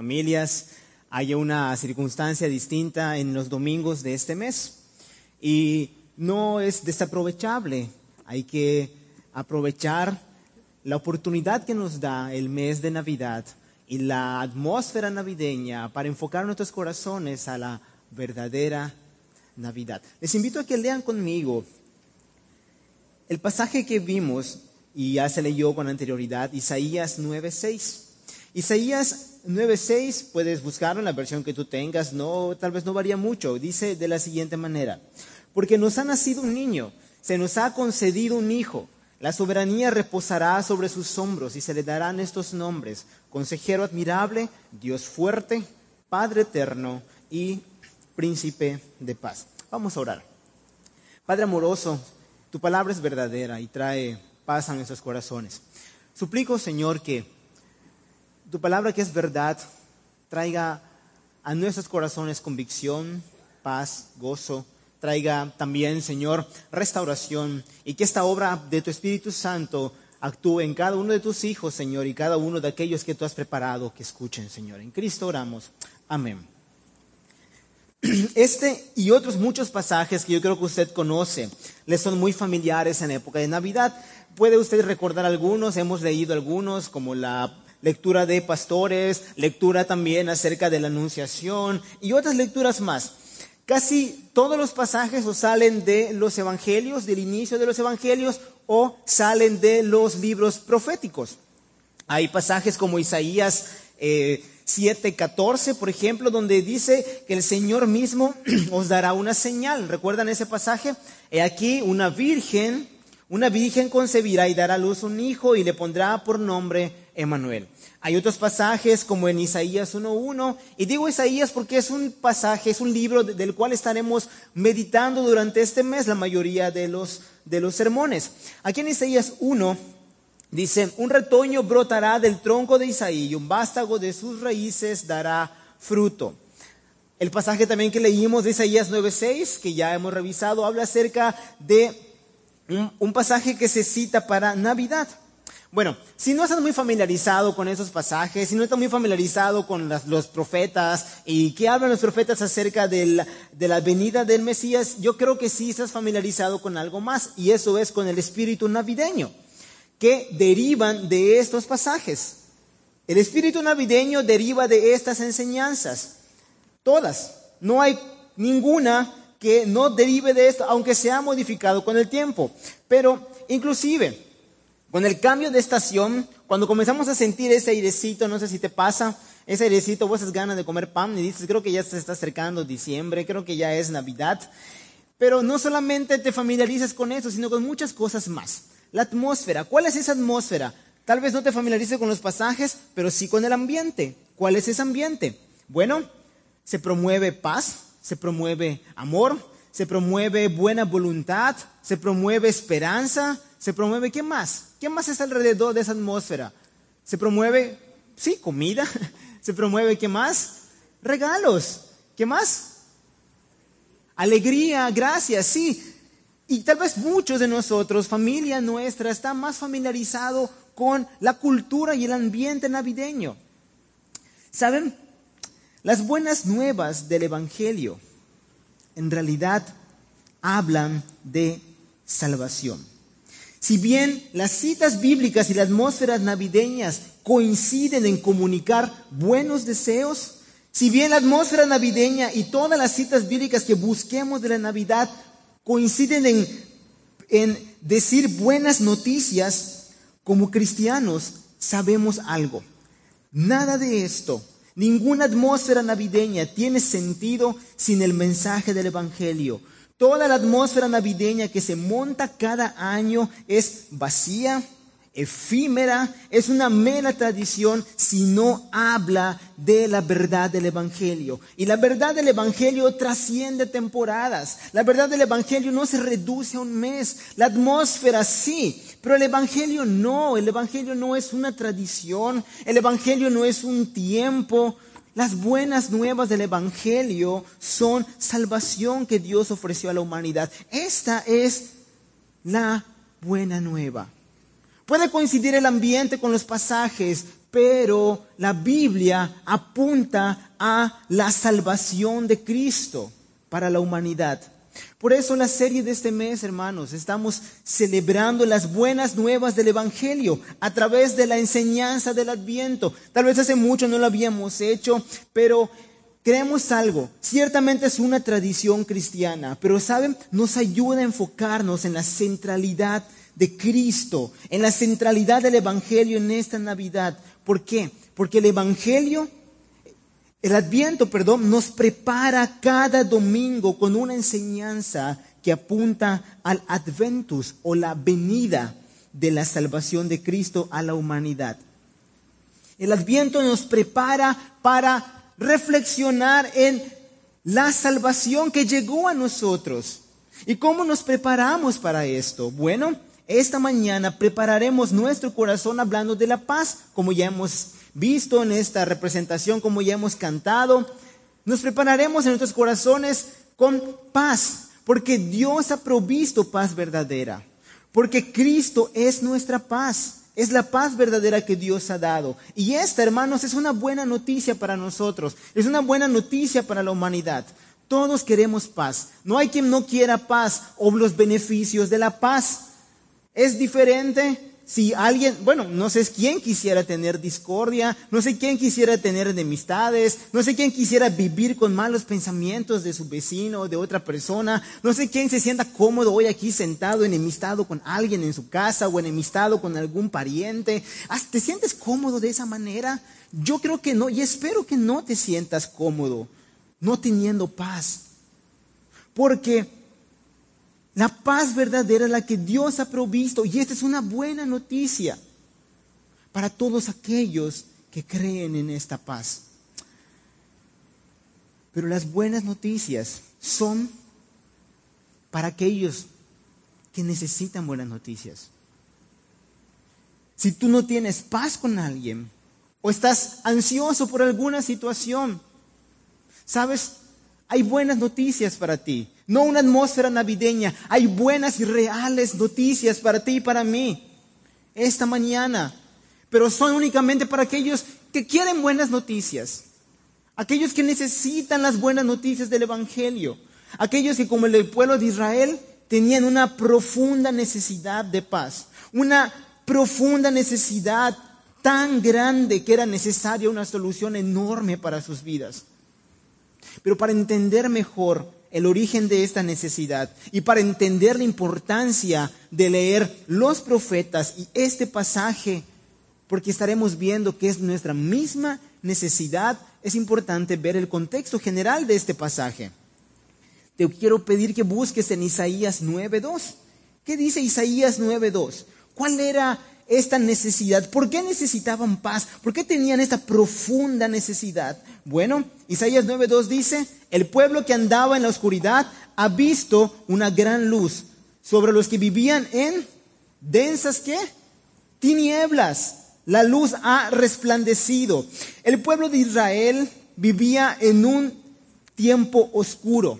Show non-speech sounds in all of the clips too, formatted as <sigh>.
Familias, hay una circunstancia distinta en los domingos de este mes y no es desaprovechable. Hay que aprovechar la oportunidad que nos da el mes de Navidad y la atmósfera navideña para enfocar nuestros corazones a la verdadera Navidad. Les invito a que lean conmigo el pasaje que vimos y ya se leyó con anterioridad, Isaías 9:6. Isaías 9:6 puedes buscarlo en la versión que tú tengas, no tal vez no varía mucho. Dice de la siguiente manera: Porque nos ha nacido un niño, se nos ha concedido un hijo. La soberanía reposará sobre sus hombros y se le darán estos nombres: Consejero admirable, Dios fuerte, Padre eterno y Príncipe de paz. Vamos a orar. Padre amoroso, tu palabra es verdadera y trae paz a nuestros corazones. Suplico, Señor, que tu palabra que es verdad traiga a nuestros corazones convicción, paz, gozo, traiga también, Señor, restauración y que esta obra de tu Espíritu Santo actúe en cada uno de tus hijos, Señor, y cada uno de aquellos que tú has preparado que escuchen, Señor. En Cristo oramos. Amén. <clears throat> Este y otros muchos pasajes que yo creo que usted conoce, le son muy familiares en época de Navidad. Puede usted recordar algunos, hemos leído algunos, como la lectura de pastores, lectura también acerca de la anunciación y otras lecturas más. Casi todos los pasajes o salen de los evangelios, del inicio de los evangelios, o salen de los libros proféticos. Hay pasajes como Isaías eh, 7:14, por ejemplo, donde dice que el Señor mismo <clears throat> os dará una señal. ¿Recuerdan ese pasaje? He aquí una virgen, una virgen concebirá y dará a luz un hijo y le pondrá por nombre Emanuel. Hay otros pasajes como en Isaías 1.1, y digo Isaías porque es un pasaje, es un libro del cual estaremos meditando durante este mes la mayoría de los, de los sermones. Aquí en Isaías 1 dice, un retoño brotará del tronco de Isaí y un vástago de sus raíces dará fruto. El pasaje también que leímos de Isaías 9.6, que ya hemos revisado, habla acerca de un, un pasaje que se cita para Navidad. Bueno, si no estás muy familiarizado con esos pasajes, si no estás muy familiarizado con los profetas y qué hablan los profetas acerca de la, venida del Mesías, yo creo que sí estás familiarizado con algo más y eso es con el espíritu navideño que derivan de estos pasajes. El espíritu navideño deriva de estas enseñanzas, todas. No hay ninguna que no derive de esto, aunque se ha modificado con el tiempo. Pero inclusive, con el cambio de estación, cuando comenzamos a sentir ese airecito, no sé si te pasa, ese airecito, vos ganas de comer pan y dices, creo que ya se está acercando diciembre, creo que ya es Navidad. Pero no solamente te familiarices con eso, sino con muchas cosas más. La atmósfera, ¿cuál es esa atmósfera? Tal vez no te familiarices con los pasajes, pero sí con el ambiente. ¿Cuál es ese ambiente? Bueno, se promueve paz, se promueve amor, se promueve buena voluntad, se promueve esperanza, se promueve, ¿qué más? ¿Qué más está alrededor de esa atmósfera? Se promueve, sí, comida, <laughs> se promueve, ¿qué más? Regalos, ¿qué más? Alegría, gracias, sí. Y tal vez muchos de nosotros, familia nuestra, está más familiarizado con la cultura y el ambiente navideño. ¿Saben? Las buenas nuevas del Evangelio en realidad hablan de salvación. Si bien las citas bíblicas y las atmósferas navideñas coinciden en comunicar buenos deseos, si bien la atmósfera navideña y todas las citas bíblicas que busquemos de la Navidad coinciden en, en decir buenas noticias, como cristianos sabemos algo. Nada de esto, ninguna atmósfera navideña tiene sentido sin el mensaje del Evangelio. Toda la atmósfera navideña que se monta cada año es vacía, efímera, es una mera tradición si no habla de la verdad del Evangelio. Y la verdad del Evangelio trasciende temporadas. La verdad del Evangelio no se reduce a un mes. La atmósfera sí, pero el Evangelio no. El Evangelio no es una tradición. El Evangelio no es un tiempo. Las buenas nuevas del Evangelio son salvación que Dios ofreció a la humanidad. Esta es la buena nueva. Puede coincidir el ambiente con los pasajes, pero la Biblia apunta a la salvación de Cristo para la humanidad. Por eso la serie de este mes, hermanos, estamos celebrando las buenas nuevas del Evangelio a través de la enseñanza del Adviento. Tal vez hace mucho no lo habíamos hecho, pero creemos algo. Ciertamente es una tradición cristiana, pero saben, nos ayuda a enfocarnos en la centralidad de Cristo, en la centralidad del Evangelio en esta Navidad. ¿Por qué? Porque el Evangelio, el Adviento, perdón, nos prepara cada domingo con una enseñanza que apunta al Adventus o la venida de la salvación de Cristo a la humanidad. El Adviento nos prepara para reflexionar en la salvación que llegó a nosotros. ¿Y cómo nos preparamos para esto? Bueno, esta mañana prepararemos nuestro corazón hablando de la paz, como ya hemos visto en esta representación, como ya hemos cantado. Nos prepararemos en nuestros corazones con paz, porque Dios ha provisto paz verdadera, porque Cristo es nuestra paz. Es la paz verdadera que Dios ha dado. Y esta, hermanos, es una buena noticia para nosotros. Es una buena noticia para la humanidad. Todos queremos paz. No hay quien no quiera paz o los beneficios de la paz. Es diferente si alguien, bueno, no sé quién quisiera tener discordia, no sé quién quisiera tener enemistades, no sé quién quisiera vivir con malos pensamientos de su vecino o de otra persona, no sé quién se sienta cómodo hoy aquí sentado enemistado con alguien en su casa o enemistado con algún pariente. ¿Te sientes cómodo de esa manera? Yo creo que no y espero que no te sientas cómodo, no teniendo paz. Porque la paz verdadera la que Dios ha provisto. Y esta es una buena noticia para todos aquellos que creen en esta paz. Pero las buenas noticias son para aquellos que necesitan buenas noticias. Si tú no tienes paz con alguien o estás ansioso por alguna situación, ¿sabes? Hay buenas noticias para ti. No una atmósfera navideña. Hay buenas y reales noticias para ti y para mí. Esta mañana. Pero son únicamente para aquellos que quieren buenas noticias. Aquellos que necesitan las buenas noticias del Evangelio. Aquellos que como el pueblo de Israel tenían una profunda necesidad de paz. Una profunda necesidad tan grande que era necesaria una solución enorme para sus vidas. Pero para entender mejor el origen de esta necesidad y para entender la importancia de leer los profetas y este pasaje, porque estaremos viendo que es nuestra misma necesidad, es importante ver el contexto general de este pasaje. Te quiero pedir que busques en Isaías 9.2. ¿Qué dice Isaías 9.2? ¿Cuál era esta necesidad? ¿Por qué necesitaban paz? ¿Por qué tenían esta profunda necesidad? Bueno, Isaías 9.2 dice, el pueblo que andaba en la oscuridad ha visto una gran luz sobre los que vivían en densas qué? Tinieblas. La luz ha resplandecido. El pueblo de Israel vivía en un tiempo oscuro,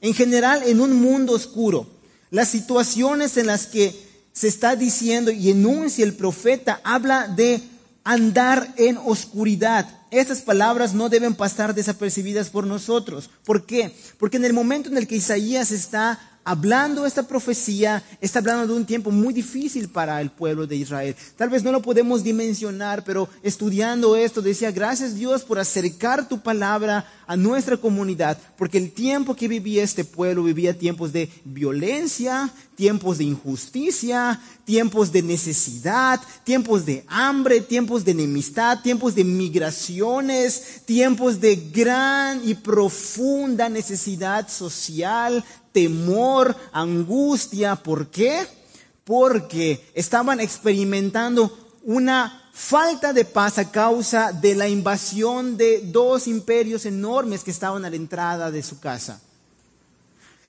en general en un mundo oscuro. Las situaciones en las que se está diciendo y enuncia el profeta, habla de andar en oscuridad. Estas palabras no deben pasar desapercibidas por nosotros. ¿Por qué? Porque en el momento en el que Isaías está hablando esta profecía, está hablando de un tiempo muy difícil para el pueblo de Israel. Tal vez no lo podemos dimensionar, pero estudiando esto decía, gracias Dios por acercar tu palabra a nuestra comunidad, porque el tiempo que vivía este pueblo vivía tiempos de violencia, tiempos de injusticia, tiempos de necesidad, tiempos de hambre, tiempos de enemistad, tiempos de migraciones, tiempos de gran y profunda necesidad social, temor, angustia. ¿Por qué? porque estaban experimentando una falta de paz a causa de la invasión de dos imperios enormes que estaban a la entrada de su casa.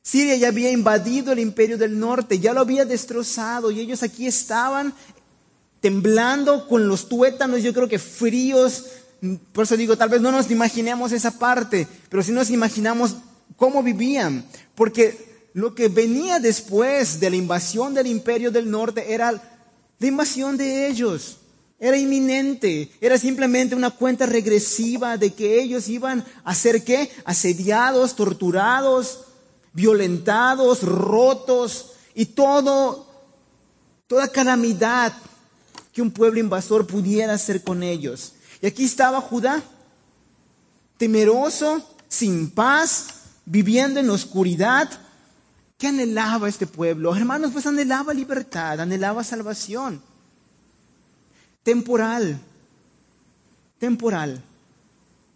Siria ya había invadido el imperio del norte, ya lo había destrozado y ellos aquí estaban temblando con los tuétanos, yo creo que fríos. Por eso digo, tal vez no nos imaginemos esa parte, pero si nos imaginamos cómo vivían, porque lo que venía después de la invasión del imperio del norte era la invasión de ellos. Era inminente, era simplemente una cuenta regresiva de que ellos iban a ser qué? Asediados, torturados, violentados, rotos y toda calamidad que un pueblo invasor pudiera hacer con ellos. Y aquí estaba Judá, temeroso, sin paz, viviendo en oscuridad. ¿Qué anhelaba este pueblo? Hermanos, pues anhelaba libertad, anhelaba salvación. Temporal, temporal.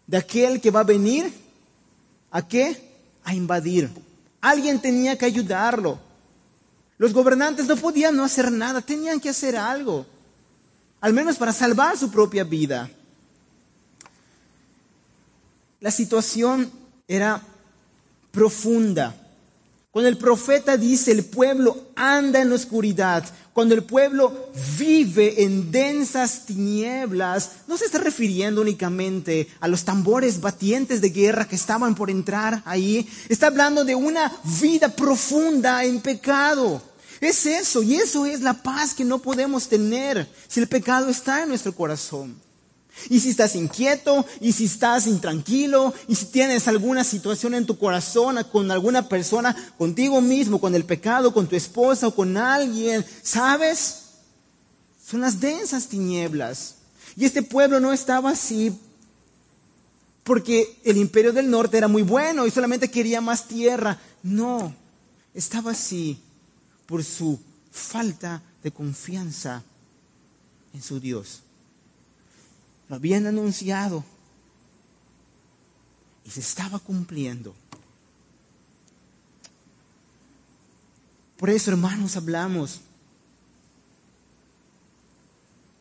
De aquel que va a venir, ¿a qué? A invadir. Alguien tenía que ayudarlo. Los gobernantes no podían no hacer nada, tenían que hacer algo, al menos para salvar su propia vida. La situación era profunda. Cuando el profeta dice el pueblo anda en la oscuridad, cuando el pueblo vive en densas tinieblas, no se está refiriendo únicamente a los tambores batientes de guerra que estaban por entrar ahí, está hablando de una vida profunda en pecado. Es eso, y eso es la paz que no podemos tener si el pecado está en nuestro corazón. Y si estás inquieto, y si estás intranquilo, y si tienes alguna situación en tu corazón con alguna persona, contigo mismo, con el pecado, con tu esposa o con alguien, ¿sabes? Son las densas tinieblas. Y este pueblo no estaba así porque el imperio del norte era muy bueno y solamente quería más tierra. No, estaba así por su falta de confianza en su Dios. Lo habían anunciado y se estaba cumpliendo. Por eso, hermanos, hablamos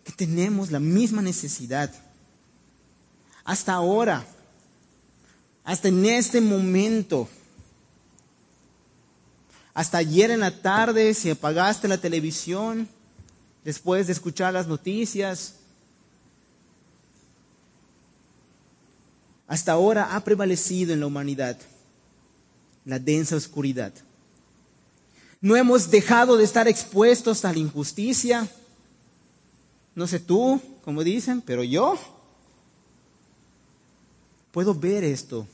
que tenemos la misma necesidad. Hasta ahora, hasta en este momento, hasta ayer en la tarde, si apagaste la televisión, después de escuchar las noticias, hasta ahora ha prevalecido en la humanidad la densa oscuridad. No hemos dejado de estar expuestos a la injusticia. No sé tú, como dicen, pero yo puedo ver esto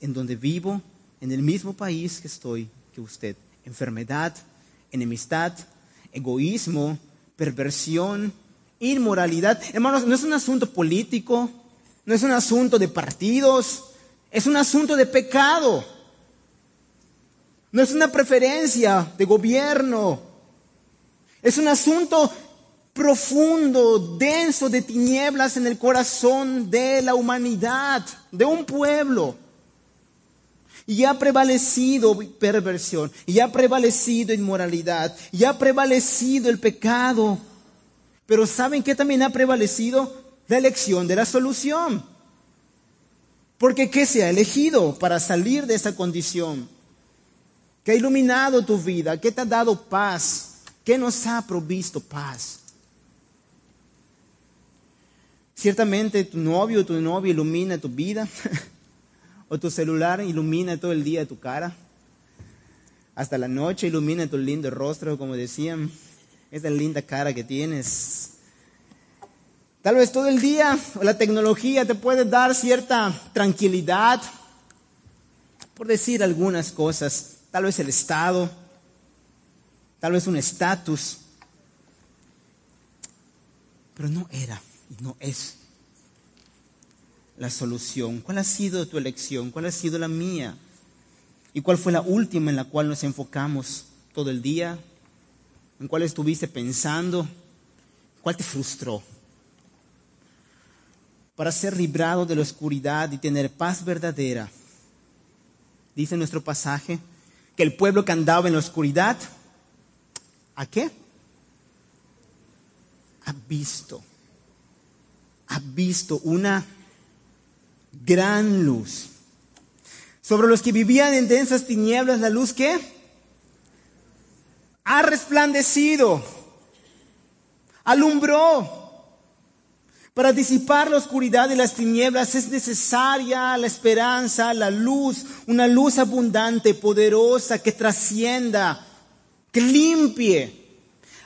en donde vivo, en el mismo país que estoy que usted. Enfermedad, enemistad, egoísmo, perversión, inmoralidad. Hermanos, no es un asunto político, no es un asunto de partidos, es un asunto de pecado. No es una preferencia de gobierno. Es un asunto profundo, denso de tinieblas en el corazón de la humanidad, de un pueblo. Y ha prevalecido perversión, y ha prevalecido inmoralidad, y ha prevalecido el pecado. Pero ¿saben qué también ha prevalecido? La elección de la solución. Porque ¿qué se ha elegido para salir de esa condición? ¿Qué ha iluminado tu vida? ¿Qué te ha dado paz? ¿Qué nos ha provisto paz? Ciertamente tu novio o tu novia ilumina tu vida, <laughs> o tu celular ilumina todo el día tu cara, hasta la noche ilumina tu lindo rostro, como decían, esa linda cara que tienes, Tal vez todo el día la tecnología te puede dar cierta tranquilidad, por decir algunas cosas. Tal vez el Estado, tal vez un estatus. Pero no era y no es la solución. ¿Cuál ha sido tu elección? ¿Cuál ha sido la mía? ¿Y cuál fue la última en la cual nos enfocamos todo el día? ¿En cuál estuviste pensando? ¿Cuál te frustró? Para ser librado de la oscuridad y tener paz verdadera. Dice nuestro pasaje que el pueblo que andaba en la oscuridad ¿A qué? Ha visto, ha visto una gran luz. Sobre los que vivían en densas tinieblas, la luz que ha resplandecido, alumbró. Para disipar la oscuridad y las tinieblas es necesaria la esperanza, la luz, una luz abundante, poderosa, que trascienda, que limpie.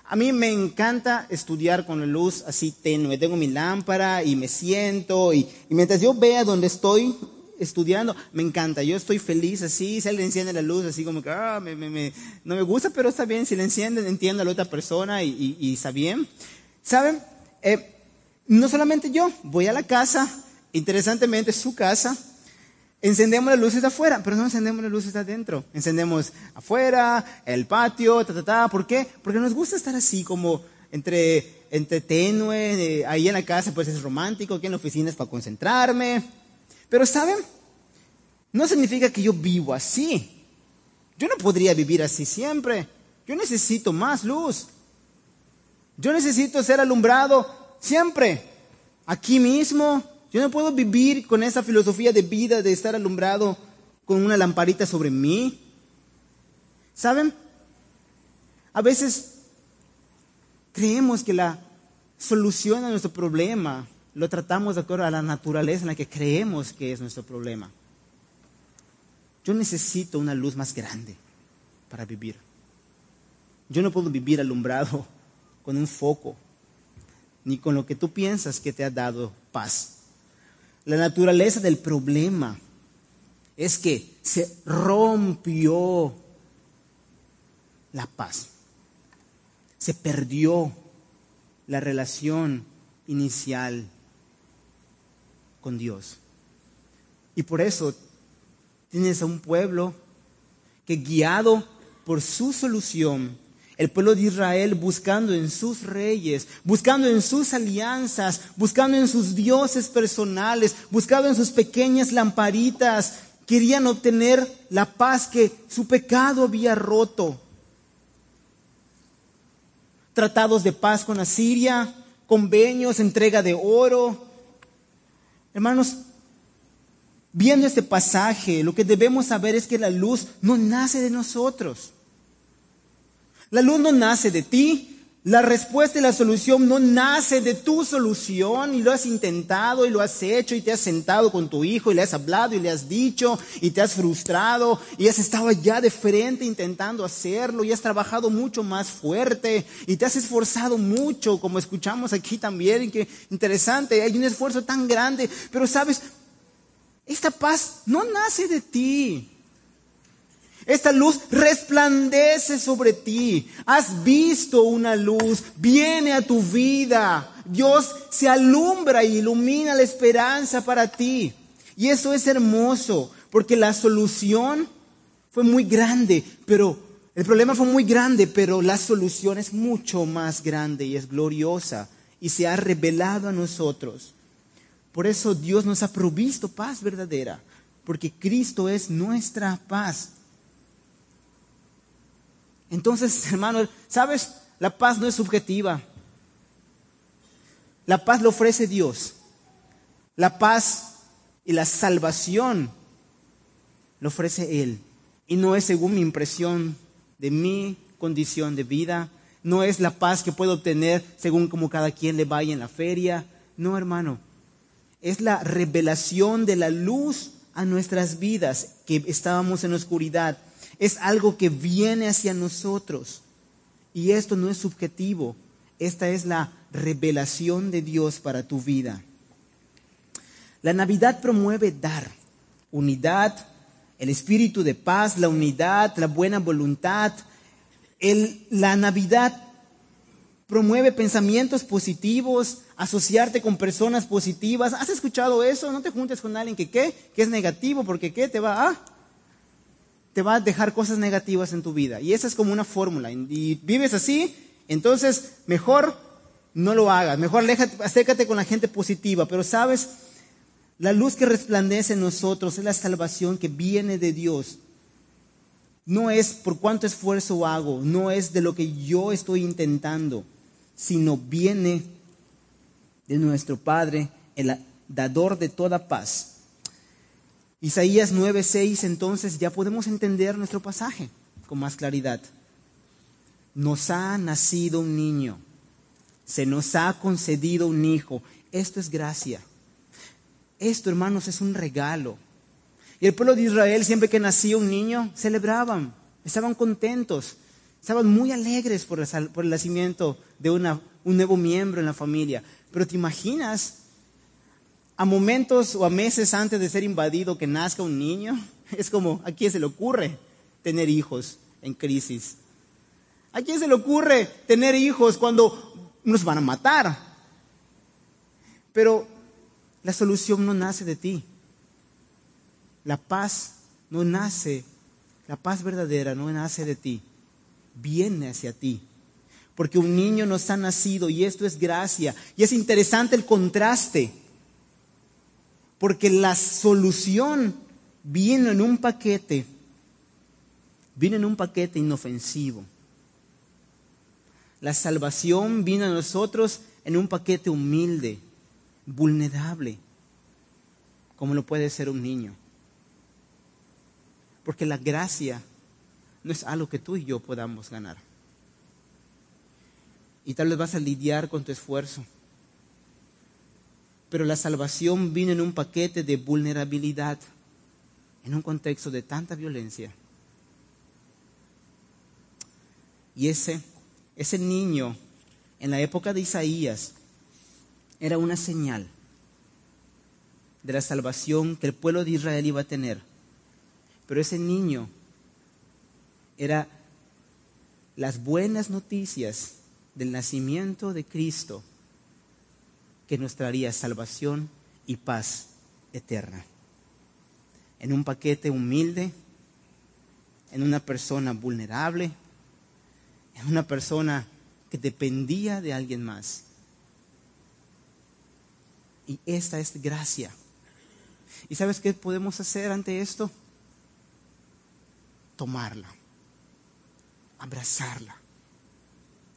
A mí me encanta estudiar con la luz así tenue. Tengo mi lámpara y me siento y, mientras yo vea donde estoy estudiando, me encanta. Yo estoy feliz así, se le enciende la luz así como que ah, me, me, no me gusta, pero está bien. Si le encienden, entiendo a la otra persona y, y, está bien. ¿Saben? Eh, no solamente yo, voy a la casa, interesantemente su casa, encendemos las luces afuera, pero no encendemos las luces de adentro. Encendemos afuera, el patio, ta, ta, ta. ¿Por qué? Porque nos gusta estar así como entre, entre tenue, ahí en la casa pues es romántico, aquí en la oficina es para concentrarme. Pero ¿saben? No significa que yo vivo así. Yo no podría vivir así siempre. Yo necesito más luz. Yo necesito ser alumbrado Siempre. Aquí mismo. Yo no puedo vivir con esa filosofía de vida de estar alumbrado con una lamparita sobre mí. ¿Saben? A veces creemos que la solución a nuestro problema lo tratamos de acuerdo a la naturaleza en la que creemos que es nuestro problema. Yo necesito una luz más grande para vivir. Yo no puedo vivir alumbrado con un foco ni con lo que tú piensas que te ha dado paz. La naturaleza del problema es que se rompió la paz. Se perdió la relación inicial con Dios. Y por eso tienes a un pueblo que guiado por su solución el pueblo de Israel buscando en sus reyes, buscando en sus alianzas, buscando en sus dioses personales, buscando en sus pequeñas lamparitas, querían obtener la paz que su pecado había roto. Tratados de paz con Asiria, convenios, entrega de oro. Hermanos, viendo este pasaje, lo que debemos saber es que la luz no nace de nosotros. La luz no nace de ti, la respuesta y la solución no nace de tu solución. Y lo has intentado y lo has hecho y te has sentado con tu hijo y le has hablado y le has dicho y te has frustrado y has estado allá de frente intentando hacerlo y has trabajado mucho más fuerte y te has esforzado mucho como escuchamos aquí también que interesante, hay un esfuerzo tan grande, pero sabes, esta paz no nace de ti. Esta luz resplandece sobre ti. Has visto una luz, viene a tu vida. Dios se alumbra y ilumina la esperanza para ti. Y eso es hermoso, porque la solución fue muy grande, pero el problema fue muy grande, pero la solución es mucho más grande y es gloriosa y se ha revelado a nosotros. Por eso Dios nos ha provisto paz verdadera, porque Cristo es nuestra paz. Entonces, <laughs> hermano, ¿sabes? La paz no es subjetiva. La paz lo ofrece Dios. La paz y la salvación lo ofrece Él. Y no es según mi impresión de mi condición de vida. No es la paz que puedo obtener según como cada quien le vaya en la feria. No, hermano. Es la revelación de la luz a nuestras vidas que estábamos en oscuridad es algo que viene hacia nosotros. Y esto no es subjetivo, esta es la revelación de Dios para tu vida. La Navidad promueve dar, unidad, el espíritu de paz, la unidad, la buena voluntad. la Navidad promueve pensamientos positivos, asociarte con personas positivas. ¿Has escuchado eso? No te juntes con alguien que qué, que es negativo, porque qué te va a te va a dejar cosas negativas en tu vida. Y esa es como una fórmula. Y vives así, entonces mejor no lo hagas. Mejor acércate con la gente positiva. Pero sabes, la luz que resplandece en nosotros es la salvación que viene de Dios. no es por cuánto esfuerzo hago, no es de lo que yo estoy intentando, sino viene de nuestro Padre, el dador de toda paz. Isaías 9:6, entonces ya podemos entender nuestro pasaje con más claridad. Nos ha nacido un niño, se nos ha concedido un hijo. Esto es gracia. Esto, hermanos, es un regalo. Y el pueblo de Israel, siempre que nacía un niño, celebraban, estaban contentos, estaban muy alegres por el, nacimiento de un nuevo miembro en la familia. Pero te imaginas a momentos o a meses antes de ser invadido que nazca un niño, <laughs> es como, ¿a quién se le ocurre tener hijos en crisis? ¿A quién se le ocurre tener hijos cuando nos van a matar? Pero la solución no nace de ti. La paz no nace, la paz verdadera no nace de ti, viene hacia ti. Porque un niño nos ha nacido y esto es gracia. Y es interesante el contraste porque la solución viene en un paquete, viene en un paquete inofensivo. La salvación viene a nosotros en un paquete humilde, vulnerable, como lo puede ser un niño. Porque la gracia no es algo que tú y yo podamos ganar. Y tal vez vas a lidiar con tu esfuerzo pero la salvación vino en un paquete de vulnerabilidad, en un contexto de tanta violencia. Y ese, ese niño, en la época de Isaías, era una señal de la salvación que el pueblo de Israel iba a tener. Pero ese niño era las buenas noticias del nacimiento de Cristo que nos traería salvación y paz eterna. En un paquete humilde, en una persona vulnerable, en una persona que dependía de alguien más. Y esta es gracia. ¿Y sabes qué podemos hacer ante esto? Tomarla, abrazarla,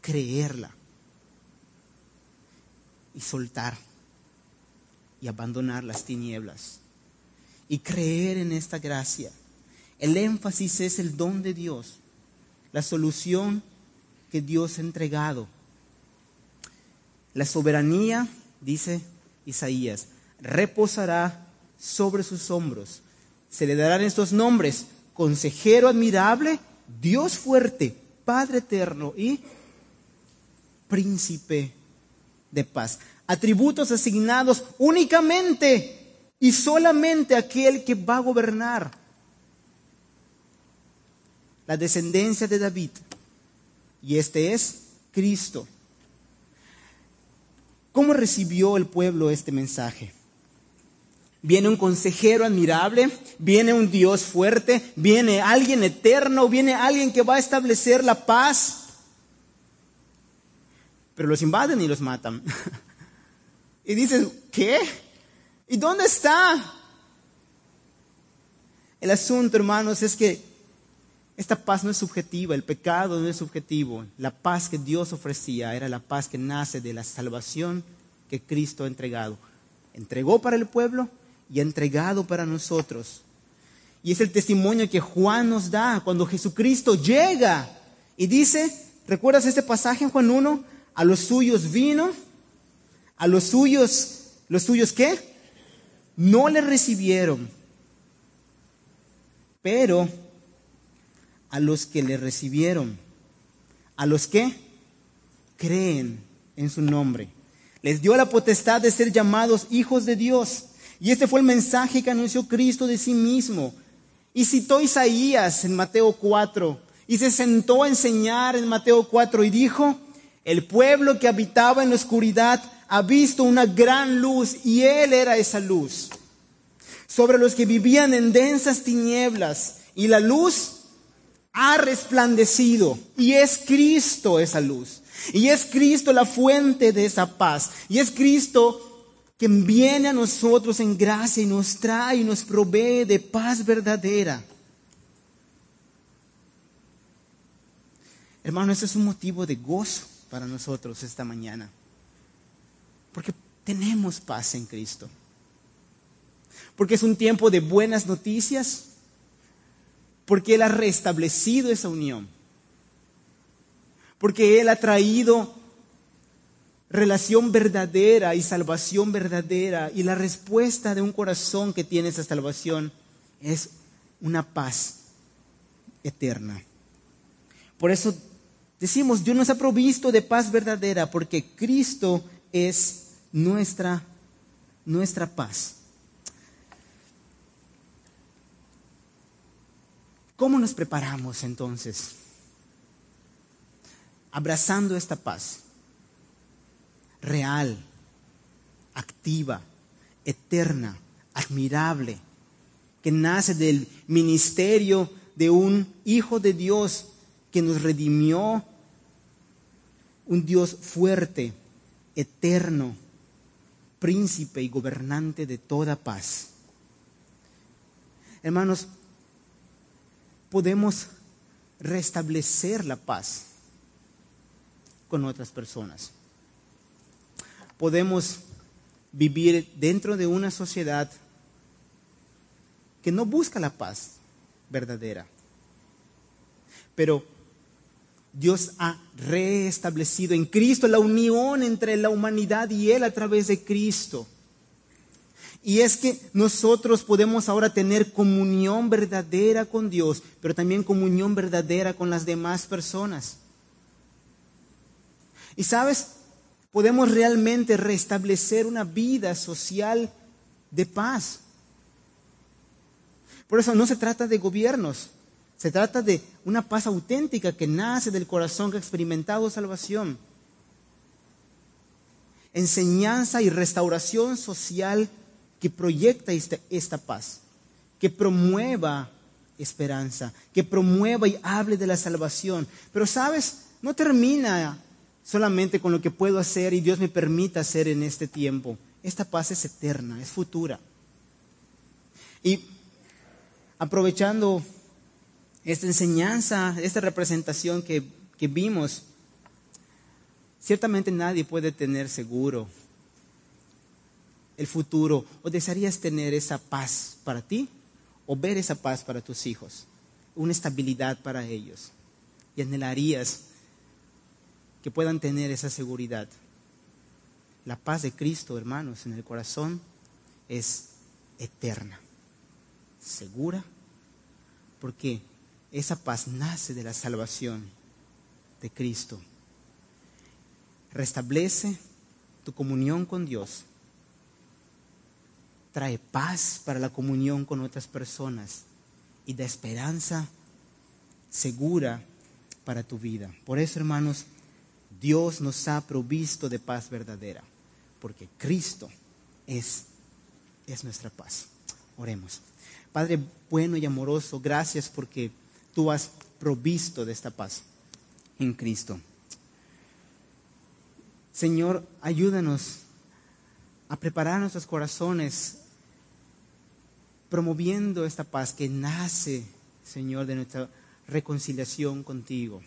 creerla y soltar y abandonar las tinieblas y creer en esta gracia. El énfasis es el don de Dios, la solución que Dios ha entregado. La soberanía, dice Isaías, reposará sobre sus hombros. Se le darán estos nombres, consejero admirable, Dios fuerte, Padre eterno y príncipe de paz. Atributos asignados únicamente y solamente a aquel que va a gobernar. La descendencia de David. Y este es Cristo. ¿Cómo recibió el pueblo este mensaje? Viene un consejero admirable, viene un Dios fuerte, viene alguien eterno, viene alguien que va a establecer la paz pero los invaden y los matan. y dices, ¿qué? ¿Y dónde está? El asunto, hermanos, es que esta paz no es subjetiva, el pecado no es subjetivo. La paz que Dios ofrecía era la paz que nace de la salvación que Cristo ha entregado. Entregó para el pueblo y ha entregado para nosotros. Y es el testimonio que Juan nos da cuando Jesucristo llega y dice, ¿recuerdas este pasaje en Juan 1? A los suyos vino, a los suyos, ¿los suyos qué? No le recibieron, pero a los que le recibieron, a los que creen en su nombre, les dio la potestad de ser llamados hijos de Dios. Y este fue el mensaje que anunció Cristo de sí mismo. Y citó Isaías en Mateo 4. Y se sentó a enseñar en Mateo 4 y dijo, el pueblo que habitaba en la oscuridad ha visto una gran luz y Él era esa luz. Sobre los que vivían en densas tinieblas y la luz ha resplandecido y es Cristo esa luz. Y es Cristo la fuente de esa paz. Y es Cristo quien viene a nosotros en gracia y nos trae y nos provee de paz verdadera. Hermano, ese es un motivo de gozo para nosotros esta mañana. Porque tenemos paz en Cristo. Porque es un tiempo de buenas noticias. Porque Él ha restablecido esa unión. Porque Él ha traído relación verdadera y salvación verdadera. Y la respuesta de un corazón que tiene esa salvación es una paz eterna. Por eso decimos, Dios nos ha provisto de paz verdadera porque Cristo es nuestra, nuestra paz. ¿Cómo nos preparamos entonces? Abrazando esta paz real, activa, eterna, admirable, que nace del ministerio de un Hijo de Dios que nos redimió, un Dios fuerte, eterno, príncipe y gobernante de toda paz. Hermanos, podemos restablecer la paz con otras personas. Podemos vivir dentro de una sociedad que no busca la paz verdadera. Pero Dios ha reestablecido en Cristo la unión entre la humanidad y Él a través de Cristo. Y es que nosotros podemos ahora tener comunión verdadera con Dios, pero también comunión verdadera con las demás personas. Y sabes, podemos realmente restablecer una vida social de paz. Por eso no se trata de gobiernos, se trata de una paz auténtica que nace del corazón que ha experimentado salvación. Enseñanza y restauración social que proyecta esta, esta paz, que promueva esperanza, que promueva y hable de la salvación. Pero sabes, no termina solamente con lo que puedo hacer y Dios me permita hacer en este tiempo. Esta paz es eterna, es futura. Y aprovechando esta enseñanza, esta representación que, que vimos, ciertamente nadie puede tener seguro el futuro. O desearías tener esa paz para ti o ver esa paz para tus hijos, una estabilidad para ellos. Y anhelarías que puedan tener esa seguridad. La paz de Cristo, hermanos, en el corazón es eterna, segura, porque esa paz nace de la salvación de Cristo. Restablece tu comunión con Dios. Trae paz para la comunión con otras personas y da esperanza segura para tu vida. Por eso, hermanos, Dios nos ha provisto de paz verdadera, porque Cristo es, es nuestra paz. Oremos. Padre bueno y amoroso, gracias porque tú has provisto de esta paz en Cristo. Señor, ayúdanos a preparar nuestros corazones promoviendo esta paz que nace, Señor, de nuestra reconciliación contigo.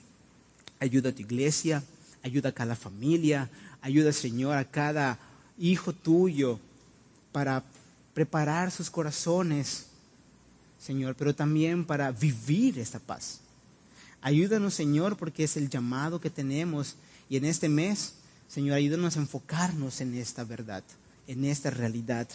Ayuda a tu iglesia, ayuda a cada familia, ayuda, Señor, a cada hijo tuyo para preparar sus corazones Señor, pero también para vivir esta paz. Ayúdanos, Señor, porque es el llamado que tenemos. Y en este mes, Señor, ayúdanos a enfocarnos en esta verdad, en esta realidad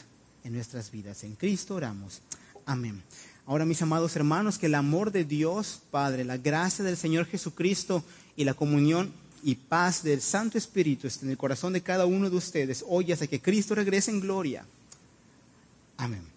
en nuestras vidas. En Cristo oramos. Amén. Ahora, mis amados hermanos, que el amor de Dios, Padre, la gracia del Señor Jesucristo y la comunión y paz del Santo Espíritu estén en el corazón de cada uno de ustedes hoy hasta que Cristo regrese en gloria. Amén.